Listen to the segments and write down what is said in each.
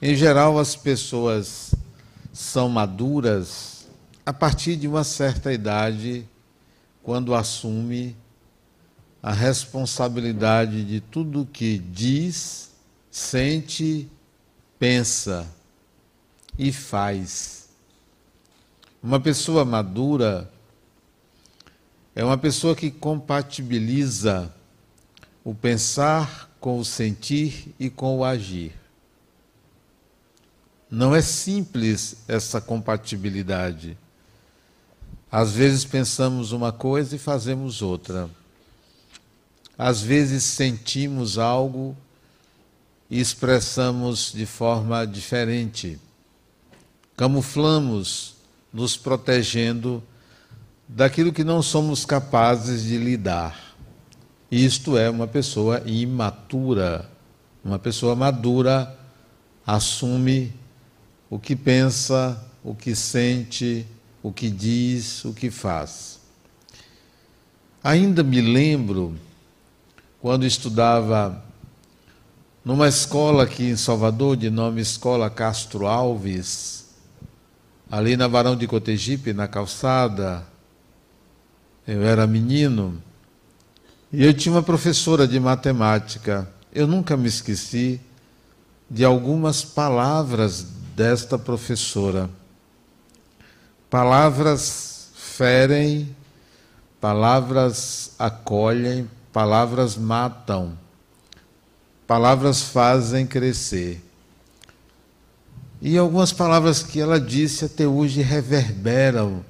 Em geral, as pessoas são maduras a partir de uma certa idade, quando assume a responsabilidade de tudo que diz, sente, pensa e faz. Uma pessoa madura é uma pessoa que compatibiliza o pensar com o sentir e com o agir. Não é simples essa compatibilidade. Às vezes pensamos uma coisa e fazemos outra. Às vezes sentimos algo e expressamos de forma diferente. Camuflamos, nos protegendo daquilo que não somos capazes de lidar. Isto é uma pessoa imatura. Uma pessoa madura assume o que pensa, o que sente, o que diz, o que faz. Ainda me lembro quando estudava numa escola aqui em Salvador, de nome Escola Castro Alves, ali na Barão de Cotegipe, na calçada, eu era menino, e eu tinha uma professora de matemática. Eu nunca me esqueci de algumas palavras desta professora. Palavras ferem, palavras acolhem, palavras matam, palavras fazem crescer. E algumas palavras que ela disse até hoje reverberam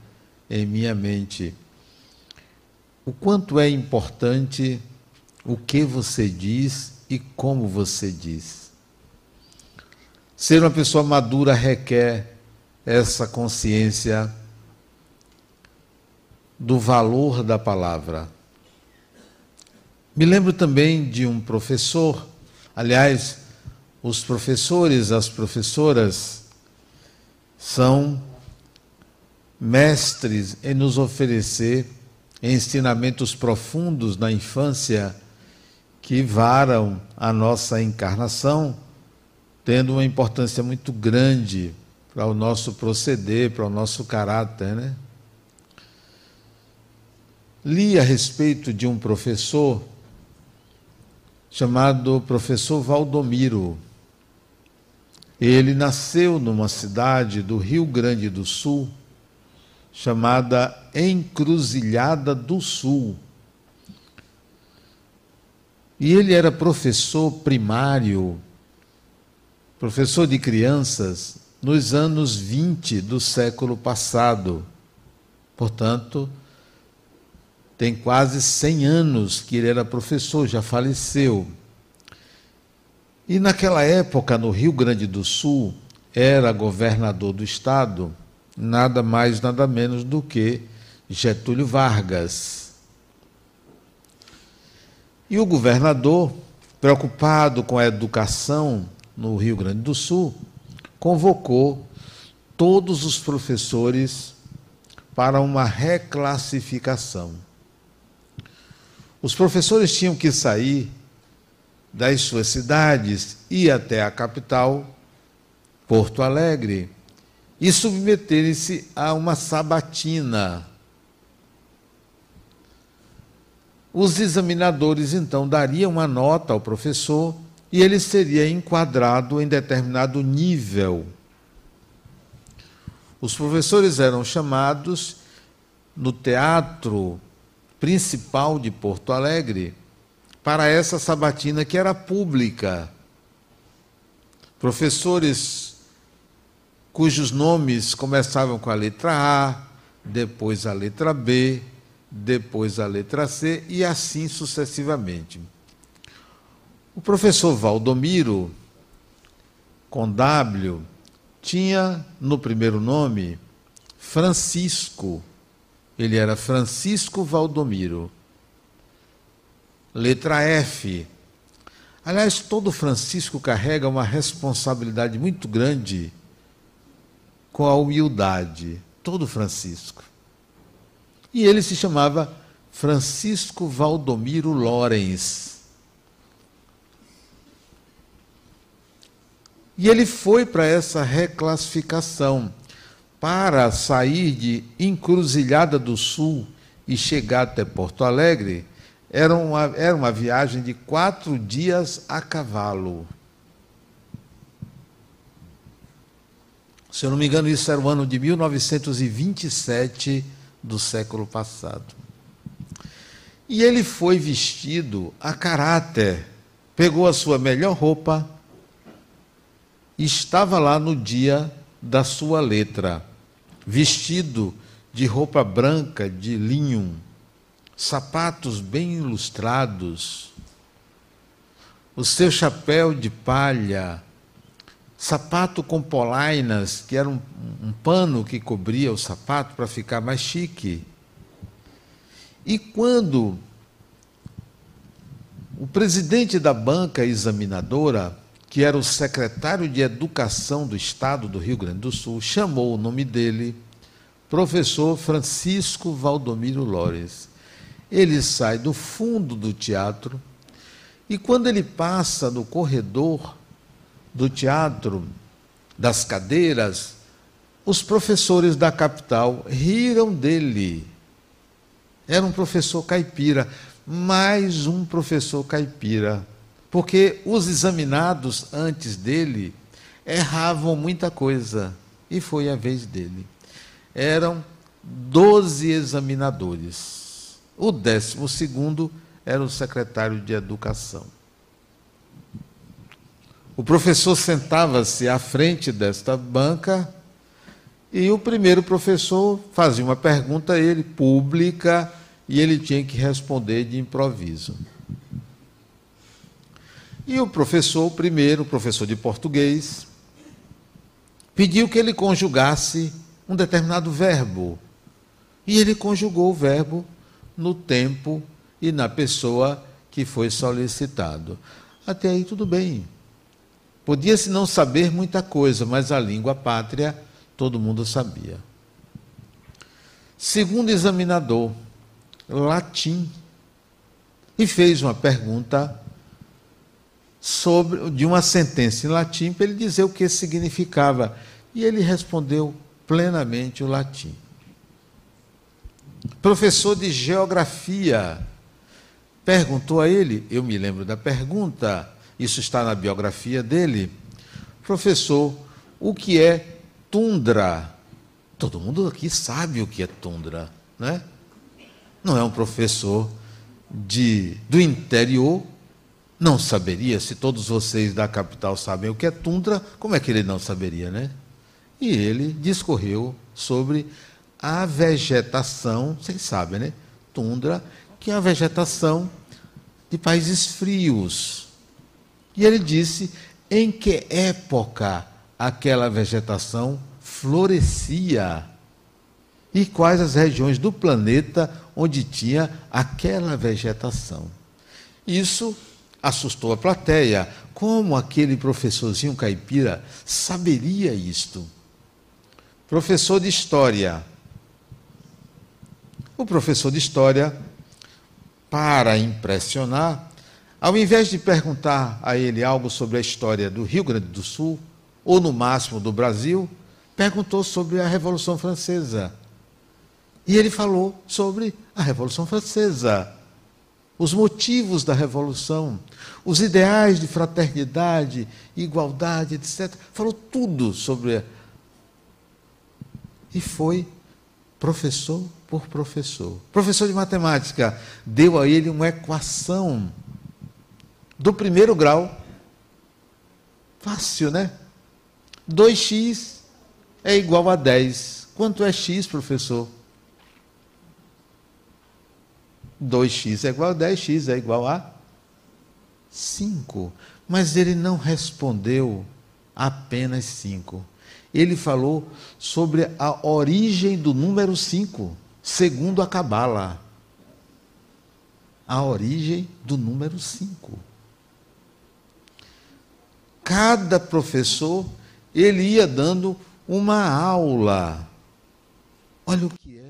em minha mente. O quanto é importante o que você diz e como você diz. Ser uma pessoa madura requer essa consciência do valor da palavra. Me lembro também de um professor, aliás, os professores, as professoras são mestres em nos oferecer ensinamentos profundos na infância que varam a nossa encarnação, tendo uma importância muito grande para o nosso proceder, para o nosso caráter, né? Li a respeito de um professor chamado professor Valdomiro. Ele nasceu numa cidade do Rio Grande do Sul chamada Encruzilhada do Sul. E ele era professor primário, professor de crianças, nos anos 20 do século passado. Portanto, tem quase 100 anos que ele era professor, já faleceu. E naquela época, no Rio Grande do Sul, era governador do estado, nada mais, nada menos do que Getúlio Vargas. E o governador, preocupado com a educação no Rio Grande do Sul, convocou todos os professores para uma reclassificação. Os professores tinham que sair das suas cidades, ir até a capital, Porto Alegre, e submeterem-se a uma sabatina. Os examinadores então dariam uma nota ao professor e ele seria enquadrado em determinado nível. Os professores eram chamados no teatro principal de Porto Alegre para essa sabatina que era pública. Professores cujos nomes começavam com a letra A, depois a letra B, depois a letra C e assim sucessivamente. O professor Valdomiro, com W, tinha no primeiro nome Francisco ele era Francisco Valdomiro. Letra F. Aliás, todo Francisco carrega uma responsabilidade muito grande com a humildade. Todo Francisco. E ele se chamava Francisco Valdomiro Lorenz. E ele foi para essa reclassificação para sair de Encruzilhada do Sul e chegar até Porto Alegre. Era uma, era uma viagem de quatro dias a cavalo. Se eu não me engano, isso era o ano de 1927 do século passado. E ele foi vestido a caráter, pegou a sua melhor roupa estava lá no dia da sua letra, vestido de roupa branca de linho, sapatos bem ilustrados, o seu chapéu de palha, sapato com polainas, que era um, um pano que cobria o sapato para ficar mais chique. E quando o presidente da banca examinadora, que era o secretário de Educação do Estado do Rio Grande do Sul, chamou o nome dele, professor Francisco Valdomiro Lores. Ele sai do fundo do teatro e quando ele passa no corredor do teatro, das cadeiras, os professores da capital riram dele. Era um professor caipira, mais um professor caipira, porque os examinados antes dele erravam muita coisa, e foi a vez dele. Eram doze examinadores. O décimo segundo era o secretário de Educação. O professor sentava-se à frente desta banca e o primeiro professor fazia uma pergunta a ele, pública, e ele tinha que responder de improviso. E o professor, primeiro, o professor de português, pediu que ele conjugasse um determinado verbo. E ele conjugou o verbo no tempo e na pessoa que foi solicitado. Até aí tudo bem. Podia-se não saber muita coisa, mas a língua pátria todo mundo sabia. Segundo examinador, latim, e fez uma pergunta sobre de uma sentença em latim para ele dizer o que significava. E ele respondeu plenamente o latim. Professor de geografia perguntou a ele, eu me lembro da pergunta, isso está na biografia dele. Professor, o que é tundra? Todo mundo aqui sabe o que é tundra, né? Não é um professor de, do interior, não saberia. Se todos vocês da capital sabem o que é tundra, como é que ele não saberia, né? E ele discorreu sobre a vegetação, vocês sabem, né? Tundra, que é a vegetação de países frios, e ele disse em que época aquela vegetação florescia e quais as regiões do planeta onde tinha aquela vegetação. Isso assustou a plateia. Como aquele professorzinho caipira saberia isto? Professor de história. O professor de história, para impressionar, ao invés de perguntar a ele algo sobre a história do Rio Grande do Sul, ou no máximo do Brasil, perguntou sobre a Revolução Francesa. E ele falou sobre a Revolução Francesa, os motivos da Revolução, os ideais de fraternidade, igualdade, etc. Falou tudo sobre. E foi professor por professor. Professor de matemática deu a ele uma equação do primeiro grau. Fácil, né? 2x é igual a 10. Quanto é x, professor? 2x é igual a 10, x é igual a 5. Mas ele não respondeu apenas 5. Ele falou sobre a origem do número 5, segundo a Cabala. A origem do número 5 cada professor ele ia dando uma aula. Olha o que é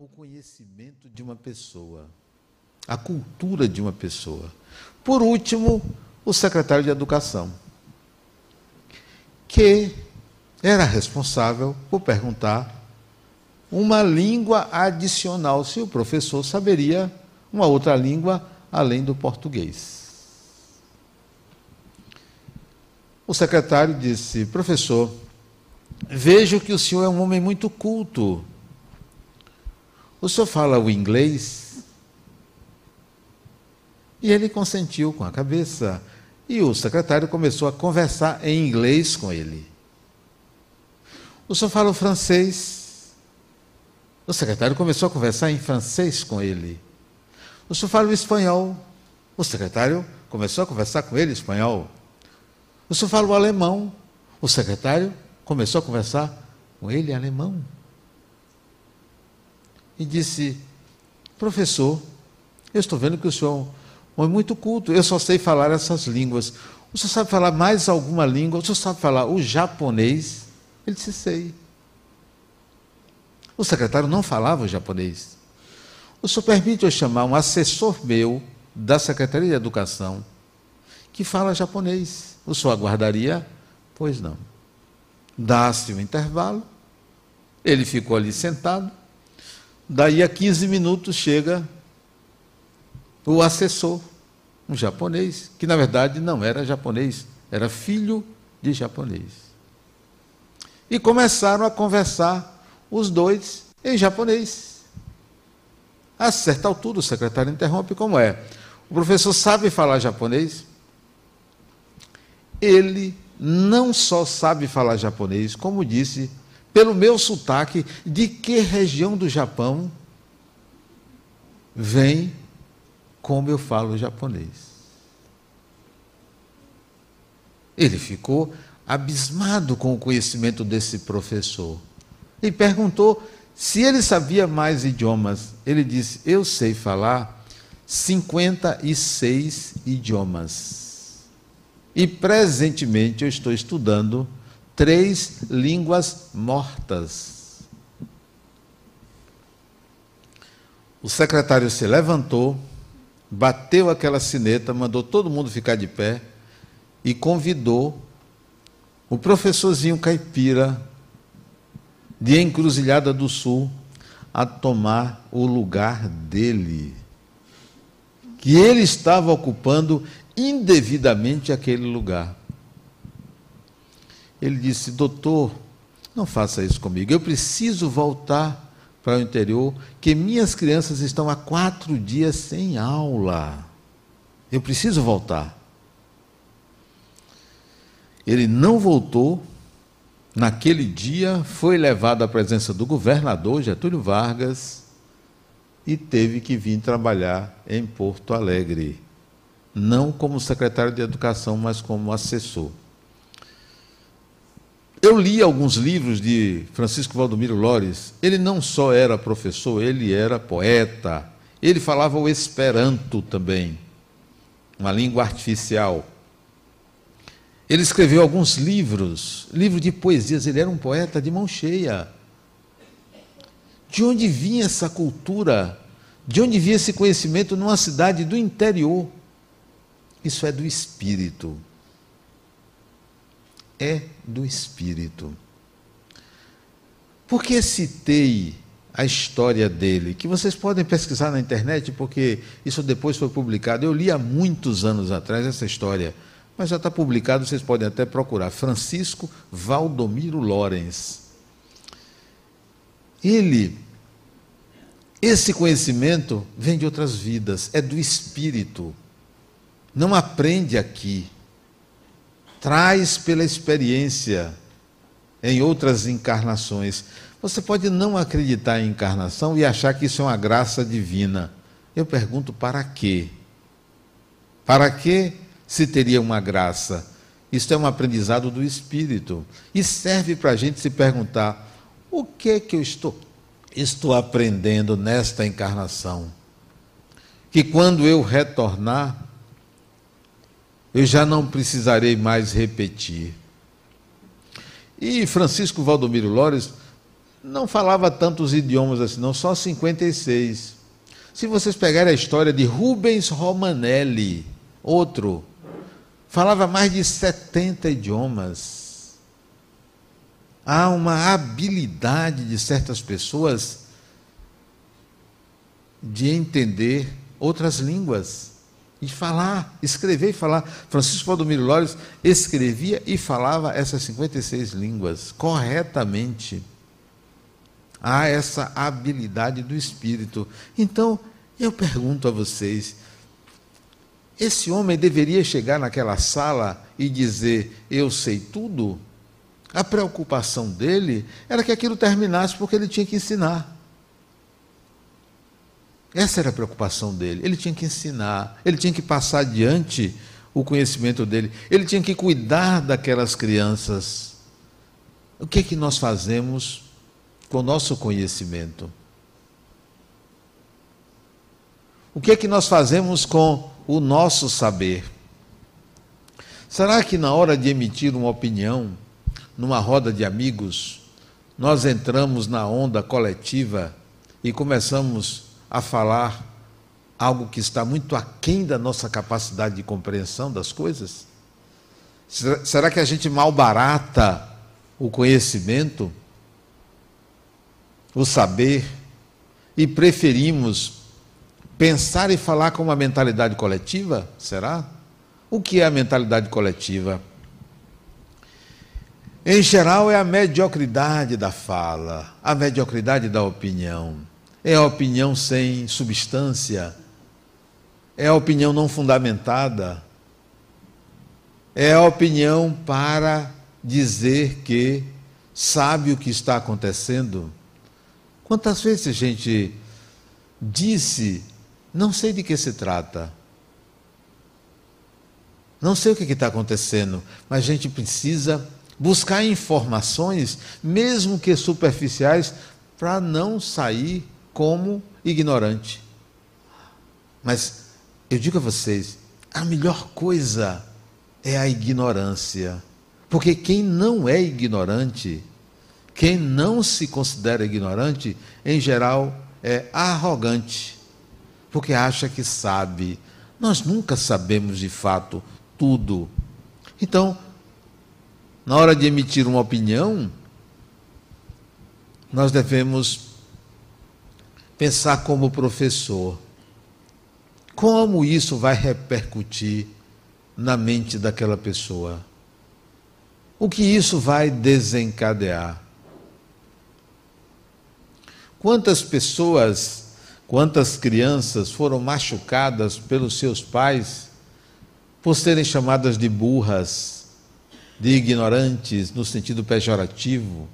o conhecimento de uma pessoa, a cultura de uma pessoa. Por último, o secretário de Educação. que era responsável por perguntar uma língua adicional, se o professor saberia uma outra língua além do português. O secretário disse: Professor, vejo que o senhor é um homem muito culto. O senhor fala o inglês? E ele consentiu com a cabeça. E o secretário começou a conversar em inglês com ele. O senhor fala o francês? O secretário começou a conversar em francês com ele. O senhor fala o espanhol? O secretário começou a conversar com ele em espanhol. O senhor fala o alemão? O secretário começou a conversar com ele em alemão. E disse: Professor, eu estou vendo que o senhor é muito culto, eu só sei falar essas línguas. O senhor sabe falar mais alguma língua? O senhor sabe falar o japonês? Ele disse: Sei. O secretário não falava o japonês. O senhor permite eu chamar um assessor meu da Secretaria de Educação que fala japonês. O senhor aguardaria? Pois não. Dá-se um intervalo, ele ficou ali sentado, daí a 15 minutos chega o assessor, um japonês, que na verdade não era japonês, era filho de japonês. E começaram a conversar os dois em japonês. A certa altura, o secretário interrompe: como é? O professor sabe falar japonês? Ele não só sabe falar japonês, como disse, pelo meu sotaque, de que região do Japão vem como eu falo japonês. Ele ficou abismado com o conhecimento desse professor e perguntou se ele sabia mais idiomas, ele disse: Eu sei falar 56 idiomas. E presentemente eu estou estudando três línguas mortas. O secretário se levantou, bateu aquela sineta, mandou todo mundo ficar de pé e convidou o professorzinho caipira de Encruzilhada do Sul a tomar o lugar dele, que ele estava ocupando indevidamente aquele lugar. Ele disse: Doutor, não faça isso comigo, eu preciso voltar para o interior, que minhas crianças estão há quatro dias sem aula. Eu preciso voltar. Ele não voltou naquele dia, foi levado à presença do governador Getúlio Vargas e teve que vir trabalhar em Porto Alegre, não como secretário de Educação, mas como assessor. Eu li alguns livros de Francisco Valdomiro Lores. Ele não só era professor, ele era poeta. Ele falava o esperanto também, uma língua artificial. Ele escreveu alguns livros, livro de poesias, ele era um poeta de mão cheia. De onde vinha essa cultura? De onde vinha esse conhecimento numa cidade do interior? Isso é do espírito. É do espírito. Por que citei a história dele? Que vocês podem pesquisar na internet, porque isso depois foi publicado. Eu li há muitos anos atrás essa história mas já está publicado, vocês podem até procurar. Francisco Valdomiro Lorenz. Ele, esse conhecimento vem de outras vidas, é do espírito. Não aprende aqui. Traz pela experiência em outras encarnações. Você pode não acreditar em encarnação e achar que isso é uma graça divina. Eu pergunto para quê? Para quê? se teria uma graça. Isso é um aprendizado do Espírito. E serve para a gente se perguntar: o que é que eu estou, estou aprendendo nesta encarnação? Que quando eu retornar, eu já não precisarei mais repetir. E Francisco Valdomiro Lores não falava tantos idiomas assim, não, só 56. Se vocês pegarem a história de Rubens Romanelli, outro falava mais de 70 idiomas. há uma habilidade de certas pessoas de entender outras línguas e falar, escrever e falar. Francisco Valdomiro Lores escrevia e falava essas 56 línguas corretamente. Há essa habilidade do espírito. Então, eu pergunto a vocês: esse homem deveria chegar naquela sala e dizer, eu sei tudo? A preocupação dele era que aquilo terminasse porque ele tinha que ensinar. Essa era a preocupação dele. Ele tinha que ensinar, ele tinha que passar adiante o conhecimento dele, ele tinha que cuidar daquelas crianças. O que é que nós fazemos com o nosso conhecimento? O que é que nós fazemos com o nosso saber? Será que na hora de emitir uma opinião, numa roda de amigos, nós entramos na onda coletiva e começamos a falar algo que está muito aquém da nossa capacidade de compreensão das coisas? Será que a gente malbarata o conhecimento, o saber, e preferimos pensar e falar com uma mentalidade coletiva? Será? O que é a mentalidade coletiva? Em geral, é a mediocridade da fala, a mediocridade da opinião. É a opinião sem substância, é a opinião não fundamentada, é a opinião para dizer que sabe o que está acontecendo. Quantas vezes a gente disse, não sei de que se trata, não sei o que está acontecendo, mas a gente precisa buscar informações, mesmo que superficiais, para não sair como ignorante. Mas eu digo a vocês, a melhor coisa é a ignorância. Porque quem não é ignorante, quem não se considera ignorante, em geral é arrogante, porque acha que sabe. Nós nunca sabemos de fato tudo. Então, na hora de emitir uma opinião, nós devemos pensar como professor. Como isso vai repercutir na mente daquela pessoa? O que isso vai desencadear? Quantas pessoas, quantas crianças foram machucadas pelos seus pais por serem chamadas de burras, de ignorantes, no sentido pejorativo,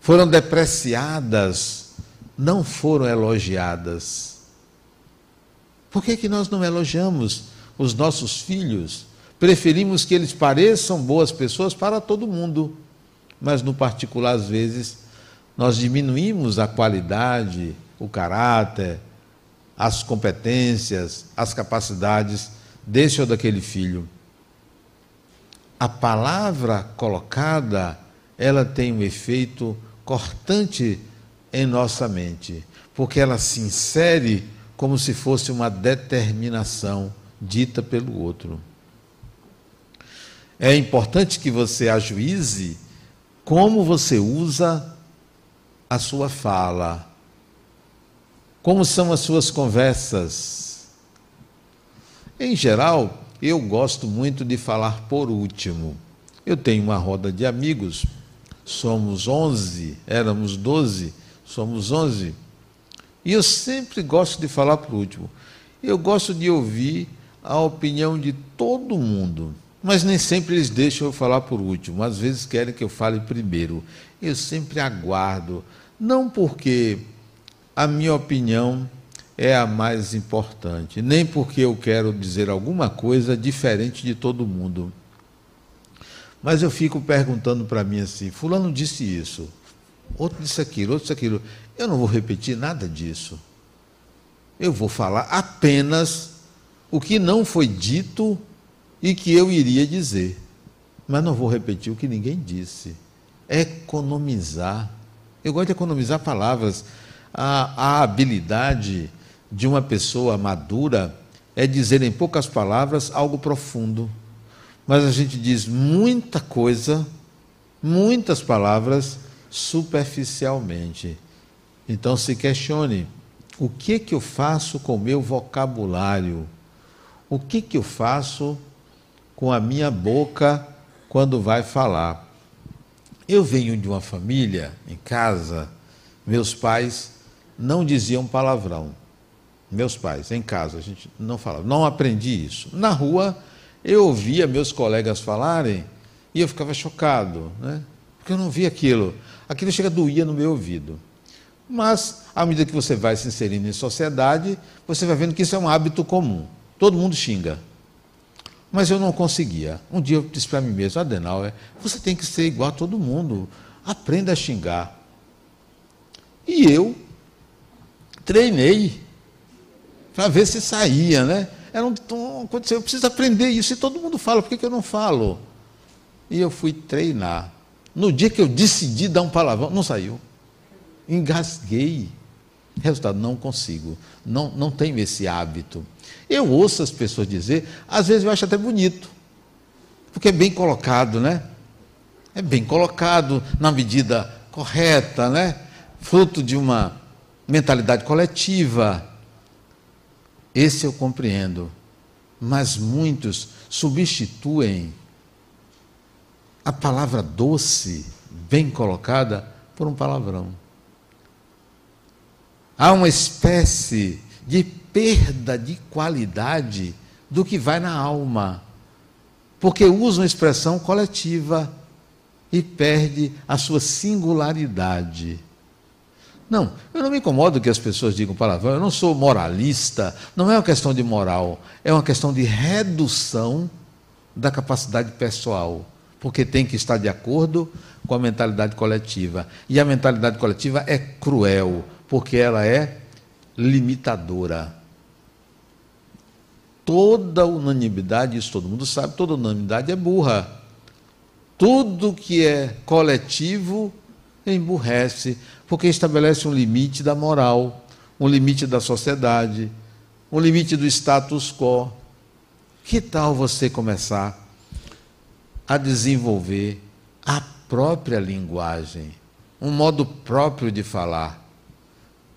foram depreciadas, não foram elogiadas. Por que, que nós não elogiamos os nossos filhos? Preferimos que eles pareçam boas pessoas para todo mundo, mas no particular, às vezes, nós diminuímos a qualidade, o caráter, as competências, as capacidades desse ou daquele filho. A palavra colocada, ela tem um efeito cortante em nossa mente, porque ela se insere como se fosse uma determinação dita pelo outro. É importante que você ajuize como você usa a sua fala, como são as suas conversas, em geral, eu gosto muito de falar por último. Eu tenho uma roda de amigos, somos 11, éramos 12, somos 11. E eu sempre gosto de falar por último. Eu gosto de ouvir a opinião de todo mundo, mas nem sempre eles deixam eu falar por último. Às vezes querem que eu fale primeiro. Eu sempre aguardo, não porque a minha opinião é a mais importante, nem porque eu quero dizer alguma coisa diferente de todo mundo. Mas eu fico perguntando para mim assim: Fulano disse isso, outro disse aquilo, outro disse aquilo. Eu não vou repetir nada disso. Eu vou falar apenas o que não foi dito e que eu iria dizer. Mas não vou repetir o que ninguém disse. Economizar. Eu gosto de economizar palavras. A, a habilidade de uma pessoa madura é dizer em poucas palavras algo profundo. Mas a gente diz muita coisa, muitas palavras superficialmente. Então se questione: o que que eu faço com o meu vocabulário? O que que eu faço com a minha boca quando vai falar? Eu venho de uma família em casa, meus pais não diziam palavrão. Meus pais, em casa, a gente não falava, não aprendi isso. Na rua, eu ouvia meus colegas falarem e eu ficava chocado, né? porque eu não via aquilo. Aquilo chega doía no meu ouvido. Mas, à medida que você vai se inserindo em sociedade, você vai vendo que isso é um hábito comum. Todo mundo xinga. Mas eu não conseguia. Um dia eu disse para mim mesmo, Adenauer, você tem que ser igual a todo mundo. Aprenda a xingar. E eu treinei para ver se saía, né? Era um, um, eu preciso aprender isso. E todo mundo fala, por que, que eu não falo? E eu fui treinar. No dia que eu decidi dar um palavrão, não saiu. Engasguei. Resultado, não consigo. Não, não tenho esse hábito. Eu ouço as pessoas dizer, às vezes eu acho até bonito. Porque é bem colocado, né? É bem colocado, na medida correta, né? Fruto de uma mentalidade coletiva. Esse eu compreendo. Mas muitos substituem a palavra doce, bem colocada, por um palavrão. Há uma espécie de perda de qualidade do que vai na alma, porque usa uma expressão coletiva e perde a sua singularidade. Não, eu não me incomodo que as pessoas digam palavrão, eu não sou moralista, não é uma questão de moral, é uma questão de redução da capacidade pessoal, porque tem que estar de acordo com a mentalidade coletiva. E a mentalidade coletiva é cruel, porque ela é limitadora. Toda unanimidade, isso todo mundo sabe, toda unanimidade é burra. Tudo que é coletivo emburrece, porque estabelece um limite da moral, um limite da sociedade, um limite do status quo. Que tal você começar a desenvolver a própria linguagem, um modo próprio de falar?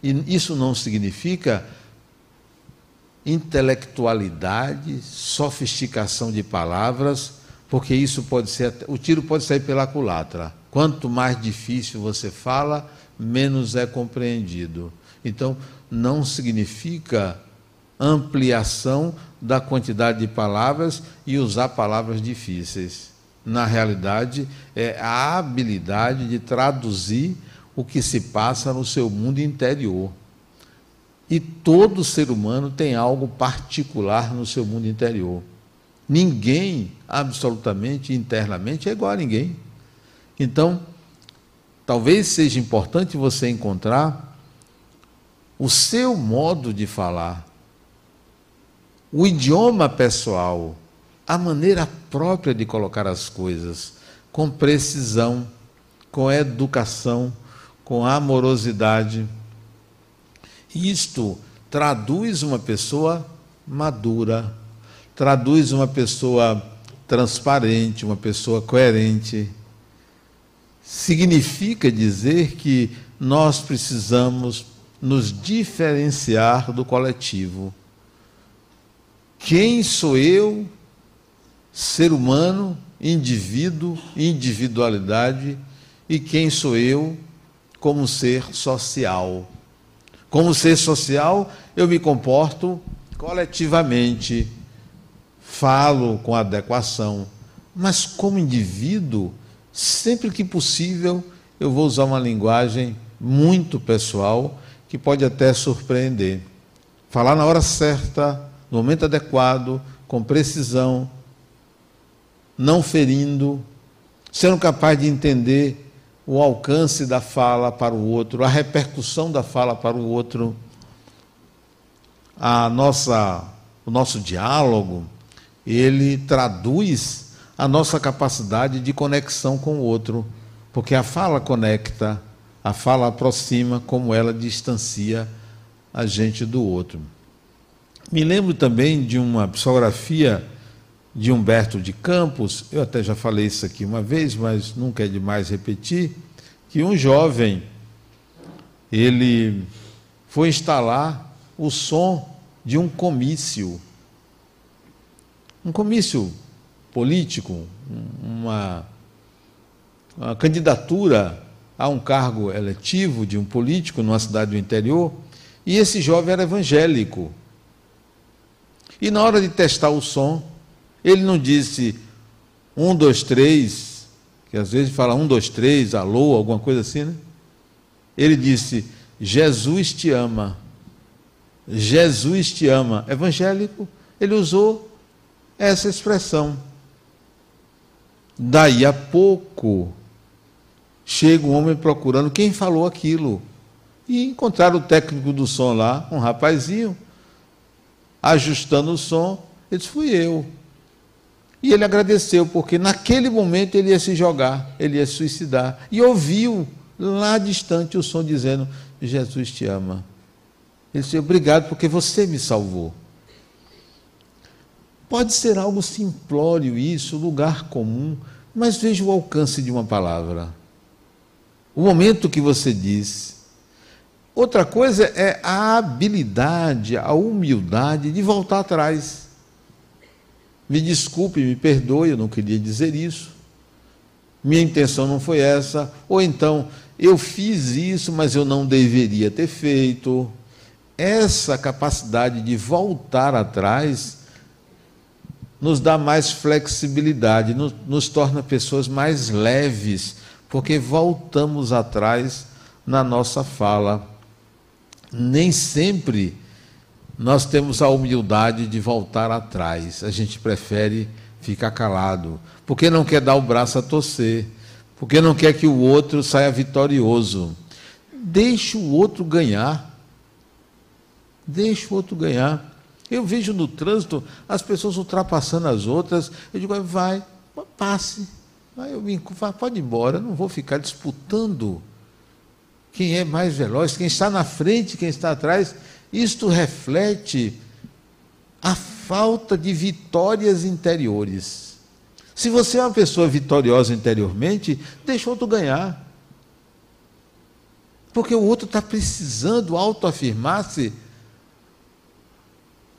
E isso não significa intelectualidade, sofisticação de palavras, porque isso pode ser, o tiro pode sair pela culatra. Quanto mais difícil você fala, menos é compreendido. Então, não significa ampliação da quantidade de palavras e usar palavras difíceis. Na realidade, é a habilidade de traduzir o que se passa no seu mundo interior. E todo ser humano tem algo particular no seu mundo interior. Ninguém, absolutamente, internamente, é igual a ninguém. Então, talvez seja importante você encontrar o seu modo de falar, o idioma pessoal, a maneira própria de colocar as coisas, com precisão, com educação, com amorosidade. Isto traduz uma pessoa madura, traduz uma pessoa transparente, uma pessoa coerente significa dizer que nós precisamos nos diferenciar do coletivo. Quem sou eu, ser humano, indivíduo, individualidade, e quem sou eu como ser social? Como ser social, eu me comporto coletivamente, falo com adequação, mas como indivíduo, Sempre que possível, eu vou usar uma linguagem muito pessoal que pode até surpreender. Falar na hora certa, no momento adequado, com precisão, não ferindo, sendo capaz de entender o alcance da fala para o outro, a repercussão da fala para o outro, a nossa, o nosso diálogo, ele traduz a nossa capacidade de conexão com o outro, porque a fala conecta, a fala aproxima, como ela distancia a gente do outro. Me lembro também de uma psicografia de Humberto de Campos, eu até já falei isso aqui uma vez, mas nunca é demais repetir, que um jovem ele foi instalar o som de um comício. Um comício político, uma, uma candidatura a um cargo eletivo de um político numa cidade do interior, e esse jovem era evangélico. E na hora de testar o som, ele não disse um, dois, três, que às vezes fala um, dois, três, alô, alguma coisa assim, né? Ele disse: Jesus te ama. Jesus te ama. Evangélico, ele usou essa expressão. Daí a pouco, chega um homem procurando quem falou aquilo. E encontraram o técnico do som lá, um rapazinho, ajustando o som. Ele disse: Fui eu. E ele agradeceu, porque naquele momento ele ia se jogar, ele ia se suicidar. E ouviu lá distante o som dizendo: Jesus te ama. Ele disse: Obrigado, porque você me salvou. Pode ser algo simplório isso, lugar comum, mas veja o alcance de uma palavra. O momento que você diz. Outra coisa é a habilidade, a humildade de voltar atrás. Me desculpe, me perdoe, eu não queria dizer isso. Minha intenção não foi essa. Ou então, eu fiz isso, mas eu não deveria ter feito. Essa capacidade de voltar atrás nos dá mais flexibilidade, nos, nos torna pessoas mais leves, porque voltamos atrás na nossa fala. Nem sempre nós temos a humildade de voltar atrás. A gente prefere ficar calado, porque não quer dar o braço a torcer, porque não quer que o outro saia vitorioso. Deixe o outro ganhar. Deixe o outro ganhar. Eu vejo no trânsito as pessoas ultrapassando as outras. Eu digo, vai, passe. Vai, eu me, pode ir embora, não vou ficar disputando quem é mais veloz, quem está na frente, quem está atrás. Isto reflete a falta de vitórias interiores. Se você é uma pessoa vitoriosa interiormente, deixa o outro ganhar. Porque o outro está precisando autoafirmar-se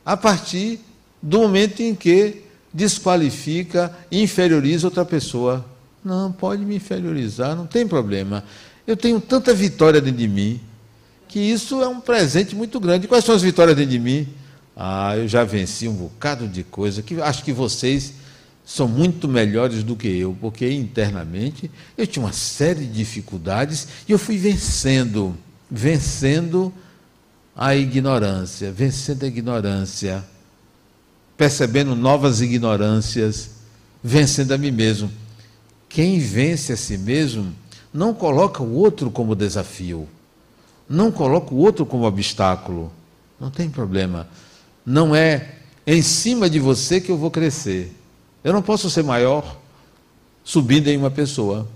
a partir do momento em que desqualifica, inferioriza outra pessoa. Não, pode me inferiorizar, não tem problema. Eu tenho tanta vitória dentro de mim que isso é um presente muito grande. Quais são as vitórias dentro de mim? Ah, eu já venci um bocado de coisa que acho que vocês são muito melhores do que eu, porque internamente eu tinha uma série de dificuldades e eu fui vencendo, vencendo a ignorância, vencendo a ignorância, percebendo novas ignorâncias, vencendo a mim mesmo. Quem vence a si mesmo não coloca o outro como desafio não coloco o outro como obstáculo. Não tem problema. Não é em cima de você que eu vou crescer. Eu não posso ser maior subindo em uma pessoa.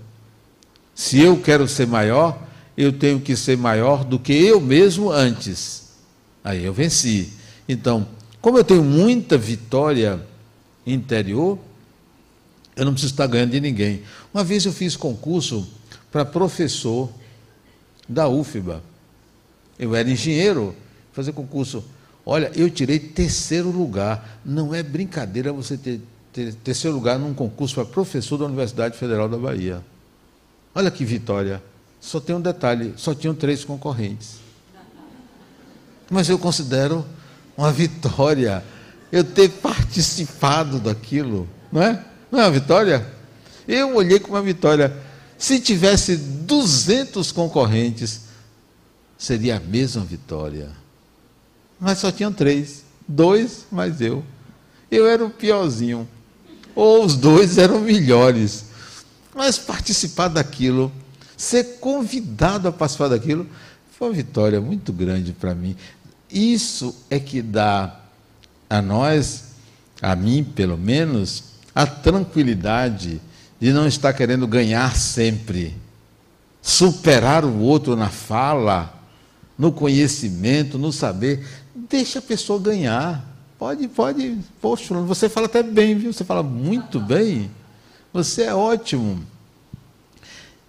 Se eu quero ser maior, eu tenho que ser maior do que eu mesmo antes. Aí eu venci. Então, como eu tenho muita vitória interior, eu não preciso estar ganhando de ninguém. Uma vez eu fiz concurso para professor da UFBA. Eu era engenheiro, fazer concurso. Olha, eu tirei terceiro lugar. Não é brincadeira você ter, ter terceiro lugar num concurso para professor da Universidade Federal da Bahia. Olha que vitória. Só tem um detalhe: só tinham três concorrentes. Mas eu considero uma vitória eu ter participado daquilo, não é? Não é uma vitória? Eu olhei como uma vitória. Se tivesse 200 concorrentes, seria a mesma vitória. Mas só tinham três, dois mais eu. Eu era o piorzinho. Ou os dois eram melhores. Mas participar daquilo, ser convidado a participar daquilo, foi uma vitória muito grande para mim. Isso é que dá a nós, a mim pelo menos, a tranquilidade de não estar querendo ganhar sempre, superar o outro na fala, no conhecimento, no saber. Deixa a pessoa ganhar. Pode, pode. Poxa, você fala até bem, viu? Você fala muito bem. Você é ótimo.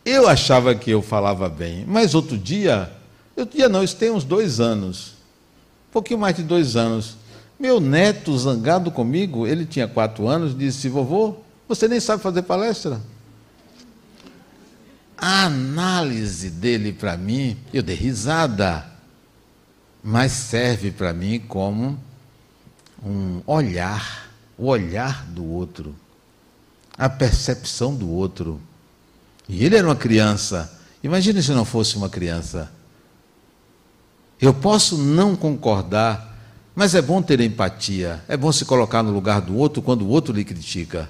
Eu achava que eu falava bem, mas outro dia, outro dia não, isso tem uns dois anos, um pouquinho mais de dois anos. Meu neto, zangado comigo, ele tinha quatro anos, disse: Vovô, você nem sabe fazer palestra? A análise dele para mim, eu dei risada, mas serve para mim como um olhar, o olhar do outro, a percepção do outro. E ele era uma criança. Imagine se não fosse uma criança. Eu posso não concordar, mas é bom ter empatia. É bom se colocar no lugar do outro quando o outro lhe critica.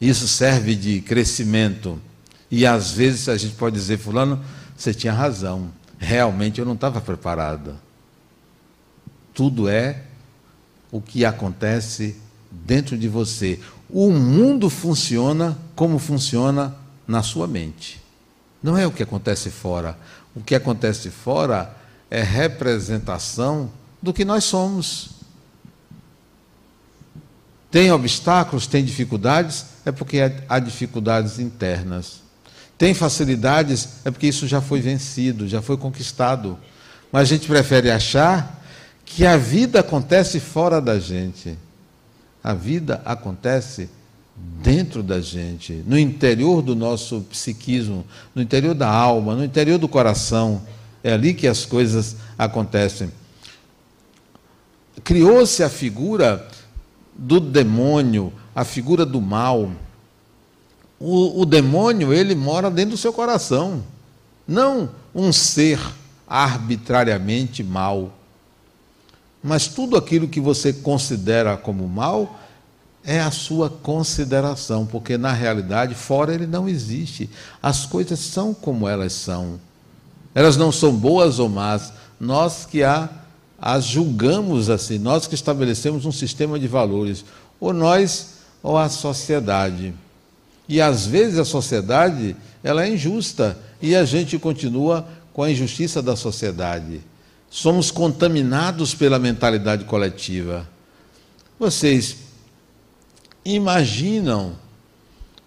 Isso serve de crescimento. E às vezes a gente pode dizer, Fulano, você tinha razão. Realmente eu não estava preparado. Tudo é o que acontece dentro de você. O mundo funciona como funciona na sua mente. Não é o que acontece fora. O que acontece fora é representação do que nós somos. Tem obstáculos, tem dificuldades, é porque há dificuldades internas. Tem facilidades, é porque isso já foi vencido, já foi conquistado. Mas a gente prefere achar que a vida acontece fora da gente. A vida acontece dentro da gente, no interior do nosso psiquismo, no interior da alma, no interior do coração. É ali que as coisas acontecem. Criou-se a figura do demônio, a figura do mal. O, o demônio, ele mora dentro do seu coração, não um ser arbitrariamente mal. Mas tudo aquilo que você considera como mal é a sua consideração, porque na realidade fora ele não existe. As coisas são como elas são. Elas não são boas ou más. Nós que a, as julgamos assim, nós que estabelecemos um sistema de valores, ou nós ou a sociedade. E às vezes a sociedade ela é injusta e a gente continua com a injustiça da sociedade. Somos contaminados pela mentalidade coletiva. Vocês imaginam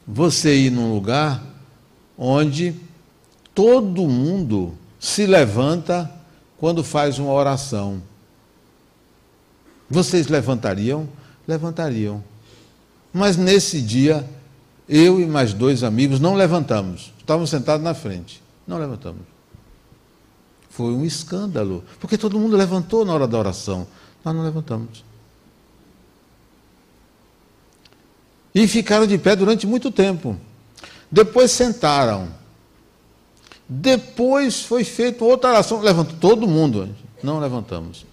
você ir num lugar onde todo mundo se levanta quando faz uma oração. Vocês levantariam? Levantariam. Mas nesse dia, eu e mais dois amigos não levantamos. Estávamos sentados na frente. Não levantamos. Foi um escândalo. Porque todo mundo levantou na hora da oração. Nós não levantamos. E ficaram de pé durante muito tempo. Depois sentaram. Depois foi feita outra oração. Levantou todo mundo. Não levantamos.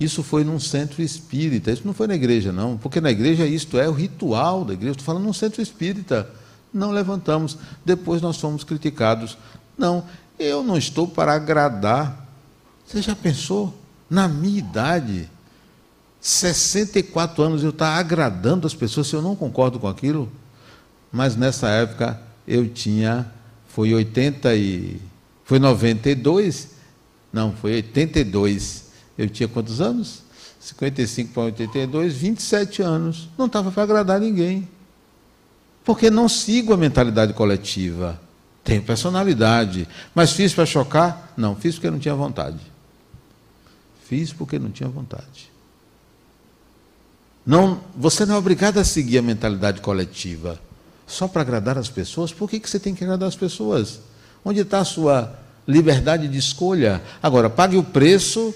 Isso foi num centro espírita. Isso não foi na igreja, não. Porque na igreja isto é o ritual da igreja. Estou falando num centro espírita. Não levantamos. Depois nós fomos criticados. Não, eu não estou para agradar. Você já pensou? Na minha idade 64 anos eu estar agradando as pessoas se eu não concordo com aquilo. Mas nessa época eu tinha, foi 80 e. Foi 92? Não, foi 82. Eu tinha quantos anos? 55 para 82, 27 anos. Não estava para agradar ninguém. Porque não sigo a mentalidade coletiva. Tenho personalidade. Mas fiz para chocar? Não, fiz porque não tinha vontade. Fiz porque não tinha vontade. Não, você não é obrigado a seguir a mentalidade coletiva só para agradar as pessoas. Por que, que você tem que agradar as pessoas? Onde está a sua liberdade de escolha? Agora, pague o preço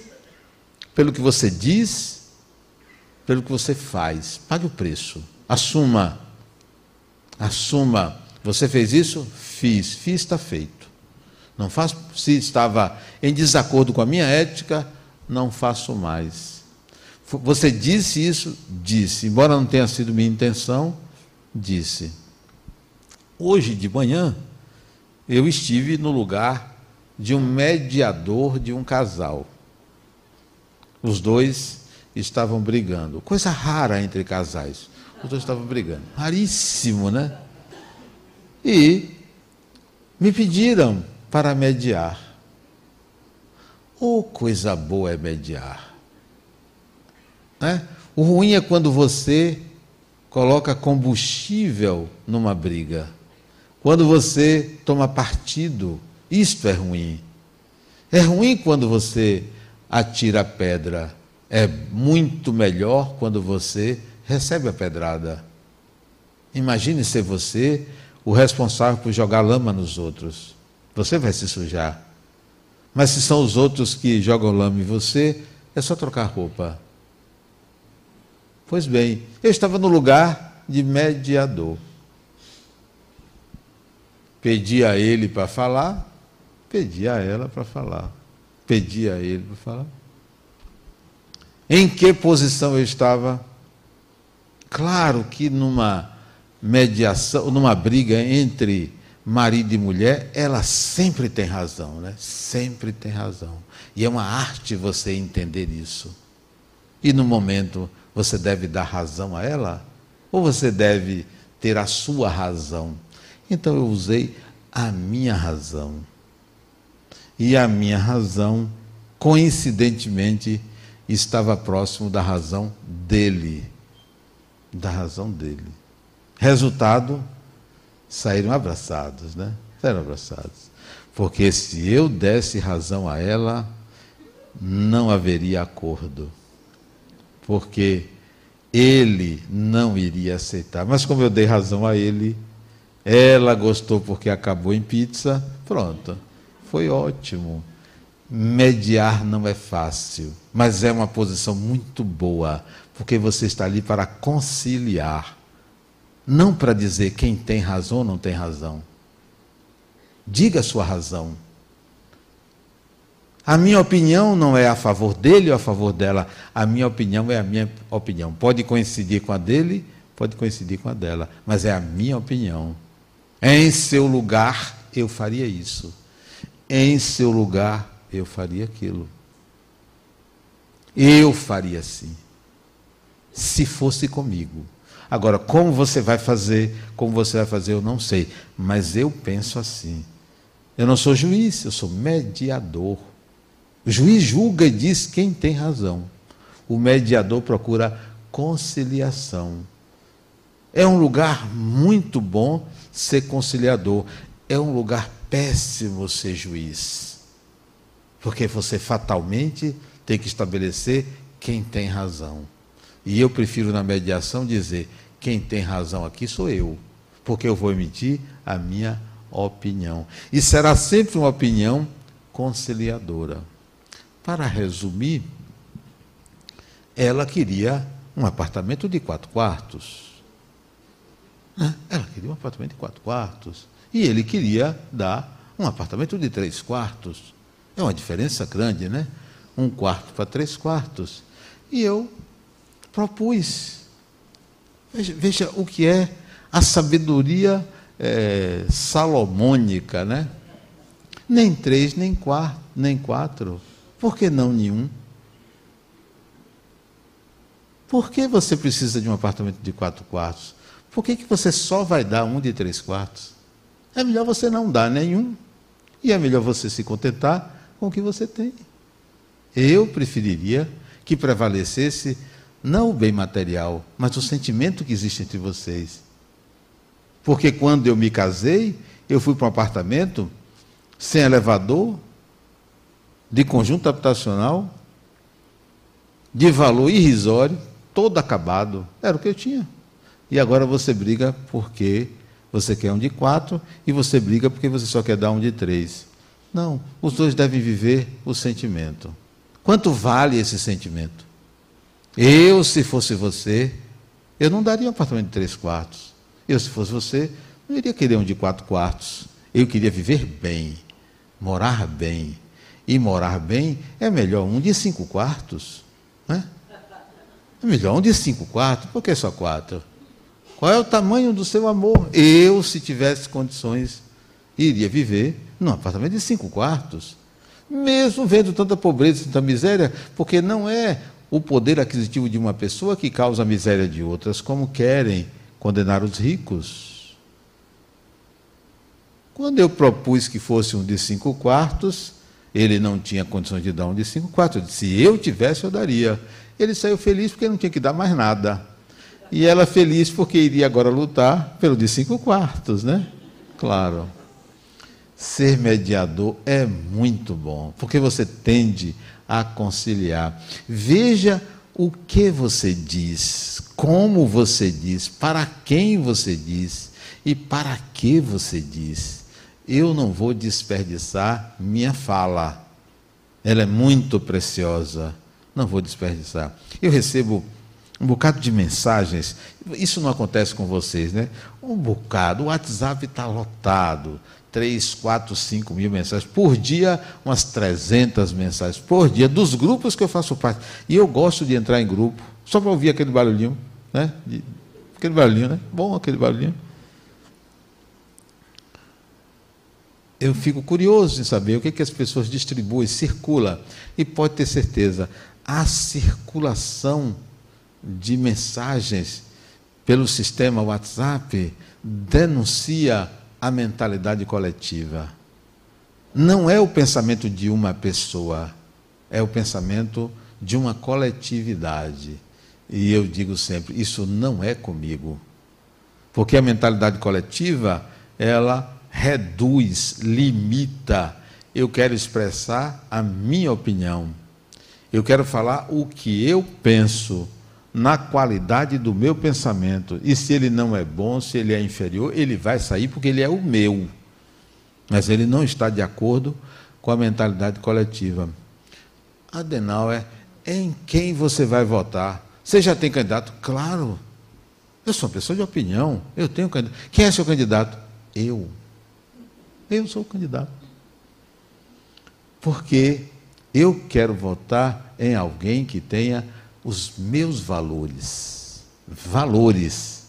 pelo que você diz, pelo que você faz. Pague o preço. Assuma. Assuma. Você fez isso? Fiz. Fiz, está feito. Não faço. Se estava em desacordo com a minha ética, não faço mais. Você disse isso? Disse. Embora não tenha sido minha intenção, disse. Hoje de manhã, eu estive no lugar de um mediador de um casal. Os dois estavam brigando. Coisa rara entre casais. Os dois estavam brigando. Raríssimo, né? E me pediram para mediar. Oh, coisa boa é mediar. Né? O ruim é quando você coloca combustível numa briga. Quando você toma partido, isto é ruim. É ruim quando você atira a pedra. É muito melhor quando você recebe a pedrada. Imagine ser você o responsável por jogar lama nos outros. Você vai se sujar. Mas se são os outros que jogam lama em você, é só trocar roupa. Pois bem, eu estava no lugar de mediador. Pedi a ele para falar, pedi a ela para falar. Pedi a ele para falar. Em que posição eu estava? Claro que numa mediação, numa briga entre marido e mulher, ela sempre tem razão, né? Sempre tem razão. E é uma arte você entender isso. E no momento você deve dar razão a ela? Ou você deve ter a sua razão? Então eu usei a minha razão. E a minha razão, coincidentemente, estava próximo da razão dele. Da razão dele. Resultado, saíram abraçados, né? Saíram abraçados. Porque se eu desse razão a ela, não haveria acordo porque ele não iria aceitar. Mas como eu dei razão a ele, ela gostou porque acabou em pizza, pronto. Foi ótimo. Mediar não é fácil, mas é uma posição muito boa, porque você está ali para conciliar, não para dizer quem tem razão ou não tem razão. Diga a sua razão. A minha opinião não é a favor dele ou a favor dela. A minha opinião é a minha opinião. Pode coincidir com a dele, pode coincidir com a dela, mas é a minha opinião. Em seu lugar, eu faria isso. Em seu lugar, eu faria aquilo. Eu faria assim. Se fosse comigo. Agora, como você vai fazer, como você vai fazer, eu não sei. Mas eu penso assim. Eu não sou juiz, eu sou mediador. O juiz julga e diz quem tem razão. O mediador procura conciliação. É um lugar muito bom ser conciliador. É um lugar péssimo ser juiz. Porque você fatalmente tem que estabelecer quem tem razão. E eu prefiro na mediação dizer: quem tem razão aqui sou eu, porque eu vou emitir a minha opinião. E será sempre uma opinião conciliadora. Para resumir, ela queria um apartamento de quatro quartos. Ela queria um apartamento de quatro quartos. E ele queria dar um apartamento de três quartos. É uma diferença grande, né? Um quarto para três quartos. E eu propus. Veja, veja o que é a sabedoria é, salomônica, né? Nem três, nem quatro, nem quatro por que não nenhum? Por que você precisa de um apartamento de quatro quartos? Por que, que você só vai dar um de três quartos? É melhor você não dar nenhum. E é melhor você se contentar com o que você tem. Eu preferiria que prevalecesse não o bem material, mas o sentimento que existe entre vocês. Porque quando eu me casei, eu fui para um apartamento sem elevador, de conjunto habitacional, de valor irrisório, todo acabado. Era o que eu tinha. E agora você briga porque você quer um de quatro e você briga porque você só quer dar um de três. Não, os dois devem viver o sentimento. Quanto vale esse sentimento? Eu, se fosse você, eu não daria um apartamento de três quartos. Eu, se fosse você, não iria querer um de quatro quartos. Eu queria viver bem, morar bem, e morar bem, é melhor um de cinco quartos. Né? É melhor um de cinco quartos, por que só quatro? Qual é o tamanho do seu amor? Eu, se tivesse condições, iria viver num apartamento de cinco quartos. Mesmo vendo tanta pobreza e tanta miséria, porque não é o poder aquisitivo de uma pessoa que causa a miséria de outras, como querem condenar os ricos. Quando eu propus que fosse um de cinco quartos, Ele não tinha condições de dar um de cinco quartos. Eu disse, se eu tivesse, eu daria. Ele saiu feliz porque não tinha que dar mais nada. E ela feliz porque iria agora lutar pelo de cinco quartos, né? Claro. Ser mediador é muito bom, porque você tende a conciliar. Veja o que você diz, como você diz, para quem você diz e para que você diz. Eu não vou desperdiçar minha fala. Ela é muito preciosa. Não vou desperdiçar. Eu recebo um bocado de mensagens. Isso não acontece com vocês, né? Um bocado. O WhatsApp está lotado. 3, 4, 5 mil mensagens por dia, umas 300 mensagens por dia, dos grupos que eu faço parte. E eu gosto de entrar em grupo, só para ouvir aquele barulhinho, né? Aquele barulhinho, né? Bom aquele barulhinho. Eu fico curioso em saber o que, que as pessoas distribuem, circula. E pode ter certeza, a circulação de mensagens pelo sistema WhatsApp denuncia a mentalidade coletiva. Não é o pensamento de uma pessoa, é o pensamento de uma coletividade. E eu digo sempre, isso não é comigo. Porque a mentalidade coletiva, ela reduz, limita. Eu quero expressar a minha opinião. Eu quero falar o que eu penso na qualidade do meu pensamento. E se ele não é bom, se ele é inferior, ele vai sair porque ele é o meu. Mas ele não está de acordo com a mentalidade coletiva. Adenauer, em quem você vai votar? Você já tem candidato? Claro. Eu sou uma pessoa de opinião. Eu tenho candidato. Quem é seu candidato? Eu. Eu sou o candidato. Porque eu quero votar em alguém que tenha os meus valores. Valores.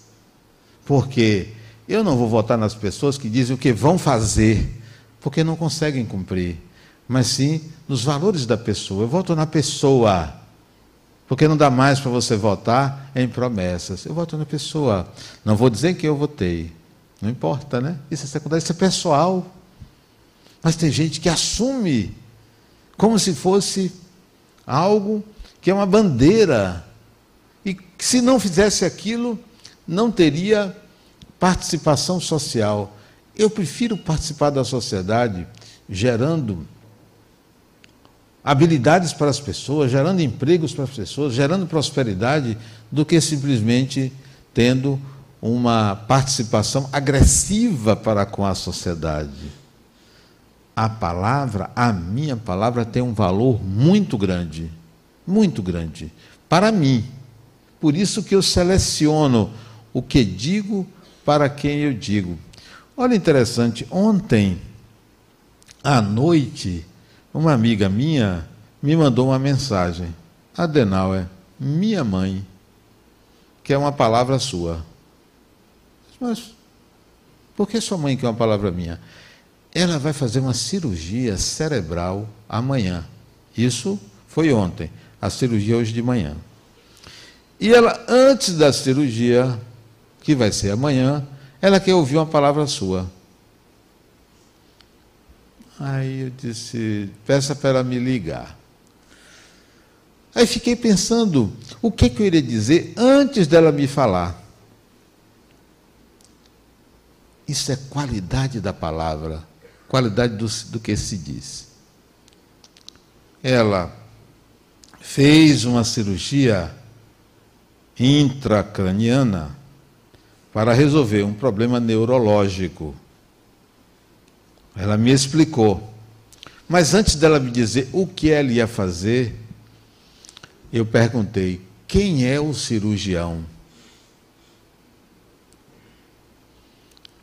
Porque eu não vou votar nas pessoas que dizem o que vão fazer, porque não conseguem cumprir, mas sim nos valores da pessoa. Eu voto na pessoa, porque não dá mais para você votar em promessas. Eu voto na pessoa. Não vou dizer que eu votei. Não importa, né? Isso é secundário, isso é pessoal. Mas tem gente que assume como se fosse algo que é uma bandeira. E se não fizesse aquilo, não teria participação social. Eu prefiro participar da sociedade gerando habilidades para as pessoas, gerando empregos para as pessoas, gerando prosperidade, do que simplesmente tendo uma participação agressiva para com a sociedade. A palavra, a minha palavra, tem um valor muito grande muito grande para mim. Por isso que eu seleciono o que digo para quem eu digo. Olha interessante, ontem à noite, uma amiga minha me mandou uma mensagem. Adenauer, minha mãe, que é uma palavra sua. Mas por que sua mãe quer uma palavra minha? Ela vai fazer uma cirurgia cerebral amanhã. Isso foi ontem a cirurgia hoje de manhã. E ela, antes da cirurgia, que vai ser amanhã, ela quer ouvir uma palavra sua. Aí eu disse, peça para ela me ligar. Aí fiquei pensando, o que, que eu iria dizer antes dela me falar? Isso é qualidade da palavra, qualidade do, do que se diz. Ela fez uma cirurgia intracraniana para resolver um problema neurológico. Ela me explicou. Mas antes dela me dizer o que ela ia fazer, eu perguntei: quem é o cirurgião?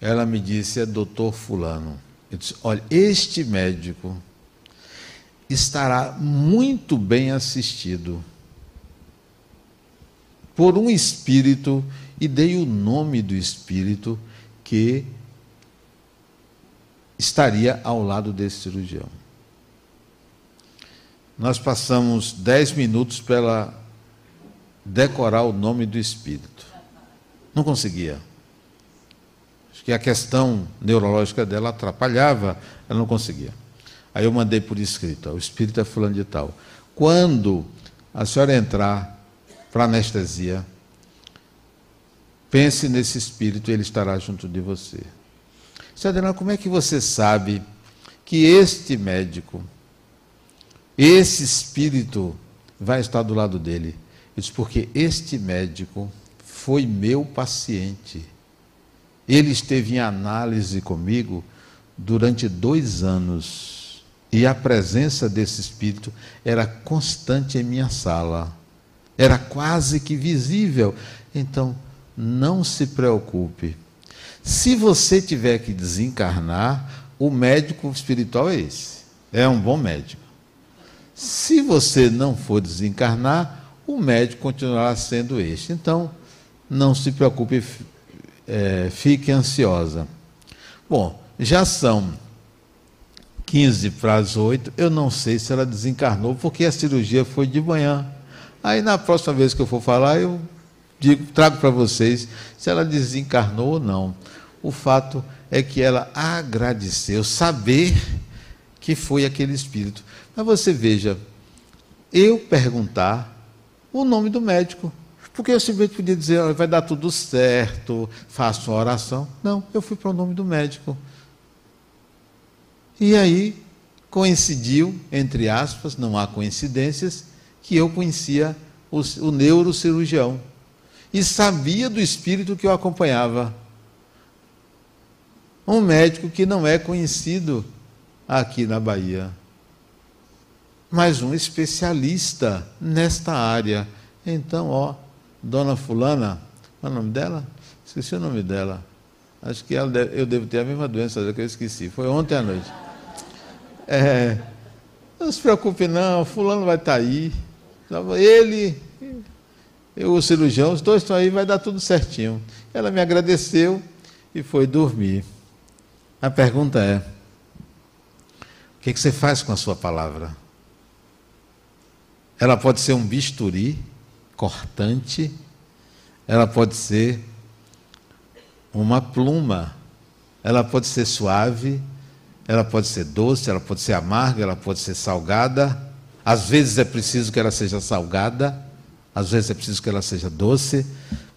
Ela me disse: é doutor Fulano. Eu disse: olha, este médico estará muito bem assistido por um espírito, e dei o nome do espírito que estaria ao lado desse cirurgião. Nós passamos dez minutos para decorar o nome do espírito. Não conseguia. Acho que a questão neurológica dela atrapalhava, ela não conseguia. Aí eu mandei por escrito: ó, o espírito é fulano de tal. Quando a senhora entrar para anestesia, pense nesse espírito, ele estará junto de você. Senhora como é que você sabe que este médico, esse espírito, vai estar do lado dele? Eu disse, porque este médico foi meu paciente. Ele esteve em análise comigo durante dois anos. E a presença desse espírito era constante em minha sala. Era quase que visível. Então, não se preocupe. Se você tiver que desencarnar, o médico espiritual é esse. É um bom médico. Se você não for desencarnar, o médico continuará sendo este. Então, não se preocupe, é, fique ansiosa. Bom, já são 15 para as 8. Eu não sei se ela desencarnou, porque a cirurgia foi de manhã. Aí, na próxima vez que eu for falar, eu digo, trago para vocês se ela desencarnou ou não. O fato é que ela agradeceu saber que foi aquele espírito. Mas você veja, eu perguntar o nome do médico. Porque eu simplesmente podia dizer, vai dar tudo certo, faço uma oração. Não, eu fui para o nome do médico. E aí coincidiu, entre aspas, não há coincidências, que eu conhecia o, o neurocirurgião e sabia do espírito que eu acompanhava. Um médico que não é conhecido aqui na Bahia mas um especialista nesta área. Então, ó, dona Fulana, qual é o nome dela? Esqueci o nome dela. Acho que deve, eu devo ter a mesma doença que eu esqueci. Foi ontem à noite. É, não se preocupe não, fulano vai estar tá aí. Ele, eu, o cirurgião, os dois estão aí, vai dar tudo certinho. Ela me agradeceu e foi dormir. A pergunta é: o que, que você faz com a sua palavra? Ela pode ser um bisturi cortante, ela pode ser uma pluma, ela pode ser suave, ela pode ser doce, ela pode ser amarga, ela pode ser salgada. Às vezes é preciso que ela seja salgada, às vezes é preciso que ela seja doce,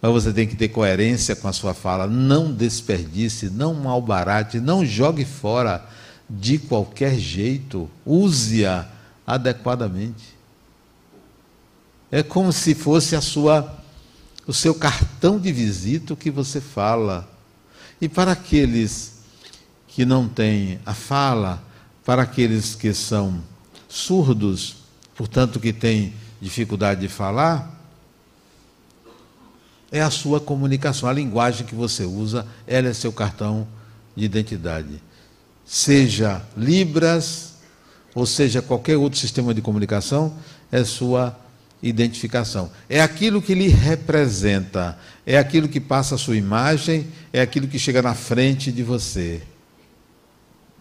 mas você tem que ter coerência com a sua fala. Não desperdice, não malbarate, não jogue fora de qualquer jeito. Use-a adequadamente. É como se fosse a sua o seu cartão de visita que você fala. E para aqueles que não têm a fala, para aqueles que são surdos, portanto que têm dificuldade de falar, é a sua comunicação, a linguagem que você usa, ela é seu cartão de identidade. Seja Libras, ou seja qualquer outro sistema de comunicação, é sua identificação. É aquilo que lhe representa, é aquilo que passa a sua imagem, é aquilo que chega na frente de você.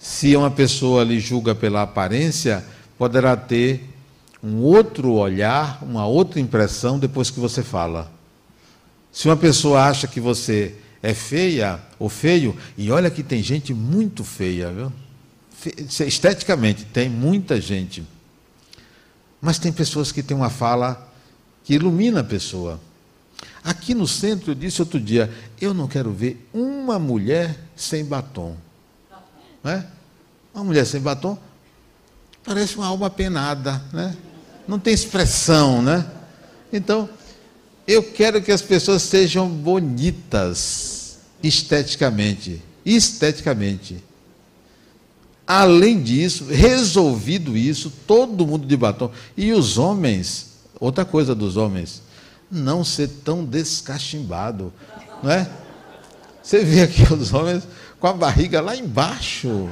Se uma pessoa lhe julga pela aparência, poderá ter um outro olhar, uma outra impressão depois que você fala. Se uma pessoa acha que você é feia ou feio, e olha que tem gente muito feia, viu? Esteticamente, tem muita gente mas tem pessoas que têm uma fala que ilumina a pessoa. Aqui no centro, eu disse outro dia: eu não quero ver uma mulher sem batom. Não é? Uma mulher sem batom parece uma alma penada, né? não tem expressão. Né? Então, eu quero que as pessoas sejam bonitas esteticamente. Esteticamente. Além disso, resolvido isso, todo mundo de batom. E os homens, outra coisa dos homens, não ser tão descachimbado, não é? Você vê aqui os homens com a barriga lá embaixo,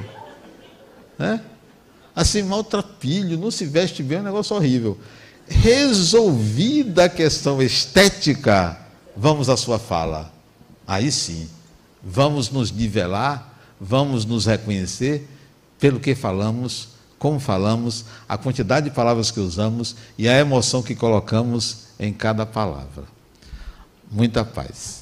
né? Assim, maltrapilho, não se veste bem, é um negócio horrível. Resolvida a questão estética, vamos à sua fala. Aí sim, vamos nos nivelar, vamos nos reconhecer pelo que falamos, como falamos, a quantidade de palavras que usamos e a emoção que colocamos em cada palavra. Muita paz.